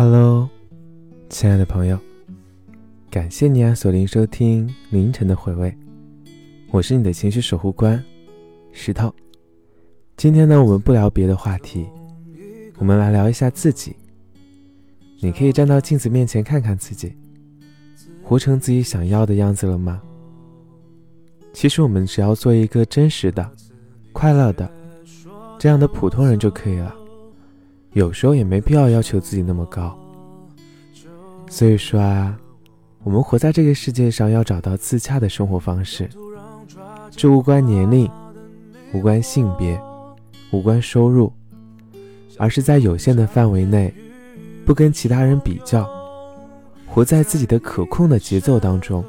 Hello，亲爱的朋友，感谢你啊锁定收听凌晨的回味，我是你的情绪守护官石头。今天呢，我们不聊别的话题，我们来聊一下自己。你可以站到镜子面前看看自己，活成自己想要的样子了吗？其实我们只要做一个真实的、快乐的这样的普通人就可以了。有时候也没必要要求自己那么高。所以说啊，我们活在这个世界上，要找到自洽的生活方式。这无关年龄，无关性别，无关收入，而是在有限的范围内，不跟其他人比较，活在自己的可控的节奏当中，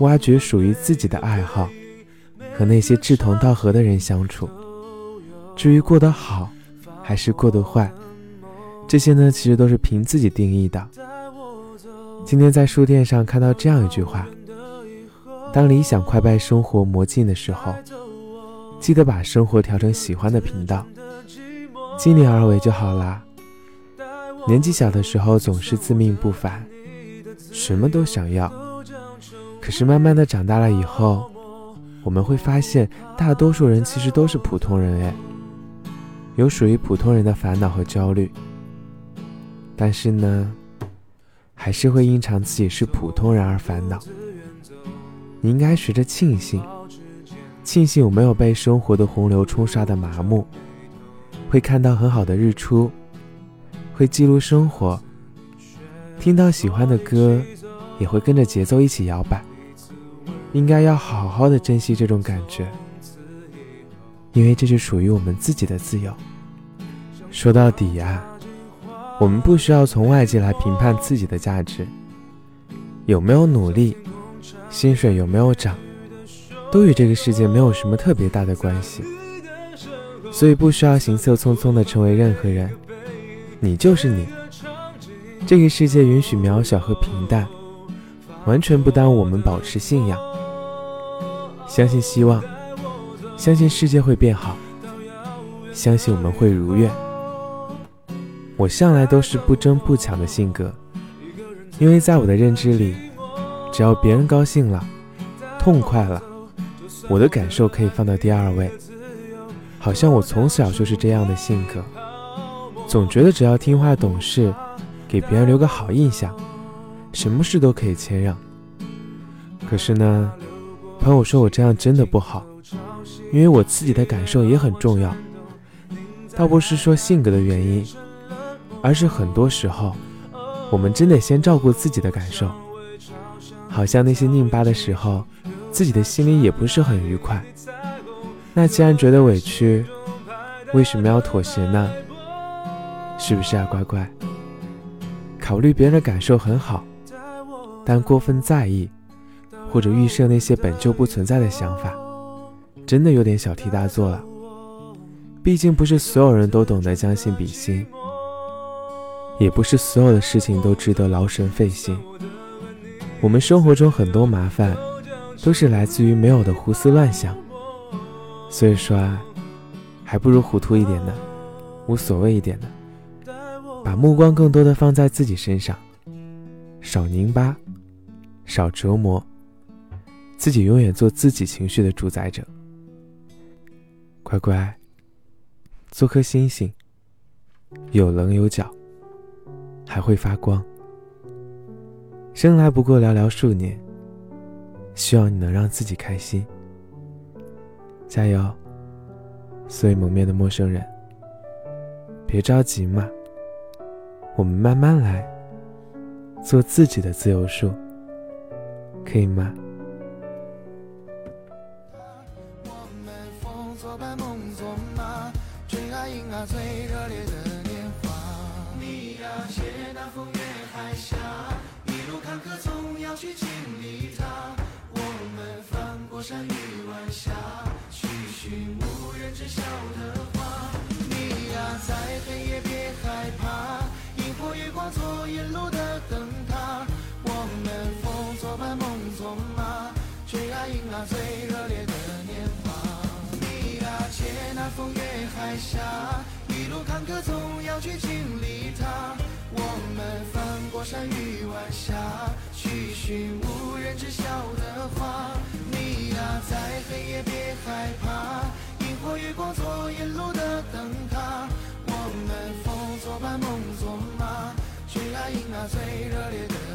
挖掘属于自己的爱好，和那些志同道合的人相处。至于过得好。还是过得坏，这些呢，其实都是凭自己定义的。今天在书店上看到这样一句话：当理想快被生活磨尽的时候，记得把生活调成喜欢的频道，尽力而为就好啦。年纪小的时候总是自命不凡，什么都想要，可是慢慢的长大了以后，我们会发现，大多数人其实都是普通人哎。有属于普通人的烦恼和焦虑，但是呢，还是会因常自己是普通人而烦恼。你应该学着庆幸，庆幸我没有被生活的洪流冲刷的麻木，会看到很好的日出，会记录生活，听到喜欢的歌，也会跟着节奏一起摇摆。应该要好好的珍惜这种感觉。因为这是属于我们自己的自由。说到底呀，我们不需要从外界来评判自己的价值。有没有努力，薪水有没有涨，都与这个世界没有什么特别大的关系。所以不需要行色匆匆的成为任何人，你就是你。这个世界允许渺小和平淡，完全不耽误我们保持信仰，相信希望。相信世界会变好，相信我们会如愿。我向来都是不争不抢的性格，因为在我的认知里，只要别人高兴了、痛快了，我的感受可以放到第二位。好像我从小就是这样的性格，总觉得只要听话懂事，给别人留个好印象，什么事都可以谦让。可是呢，朋友说我这样真的不好。因为我自己的感受也很重要，倒不是说性格的原因，而是很多时候，我们真得先照顾自己的感受。好像那些拧巴的时候，自己的心里也不是很愉快。那既然觉得委屈，为什么要妥协呢？是不是啊，乖乖？考虑别人的感受很好，但过分在意，或者预设那些本就不存在的想法。真的有点小题大做了，毕竟不是所有人都懂得将心比心，也不是所有的事情都值得劳神费心。我们生活中很多麻烦，都是来自于没有的胡思乱想。所以说啊，还不如糊涂一点呢，无所谓一点呢，把目光更多的放在自己身上，少拧巴，少折磨，自己永远做自己情绪的主宰者。乖乖，做颗星星，有棱有角，还会发光。生来不过寥寥数年，希望你能让自己开心。加油，所以蒙面的陌生人，别着急嘛，我们慢慢来，做自己的自由树，可以吗？作伴梦作马，追啊迎啊最热烈的年华，你呀，借那风越海峡，一路坎坷总要去经历它。我们翻过山与晚霞，去寻无人知晓的花。你呀，在黑夜风越海峡。一路坎坷，总要去经历它。我们翻过山与晚霞，去寻无人知晓的花。你呀，在黑夜别害怕，萤火月光做引路的灯塔。我们风作伴，梦作马，去啊迎啊最热烈的。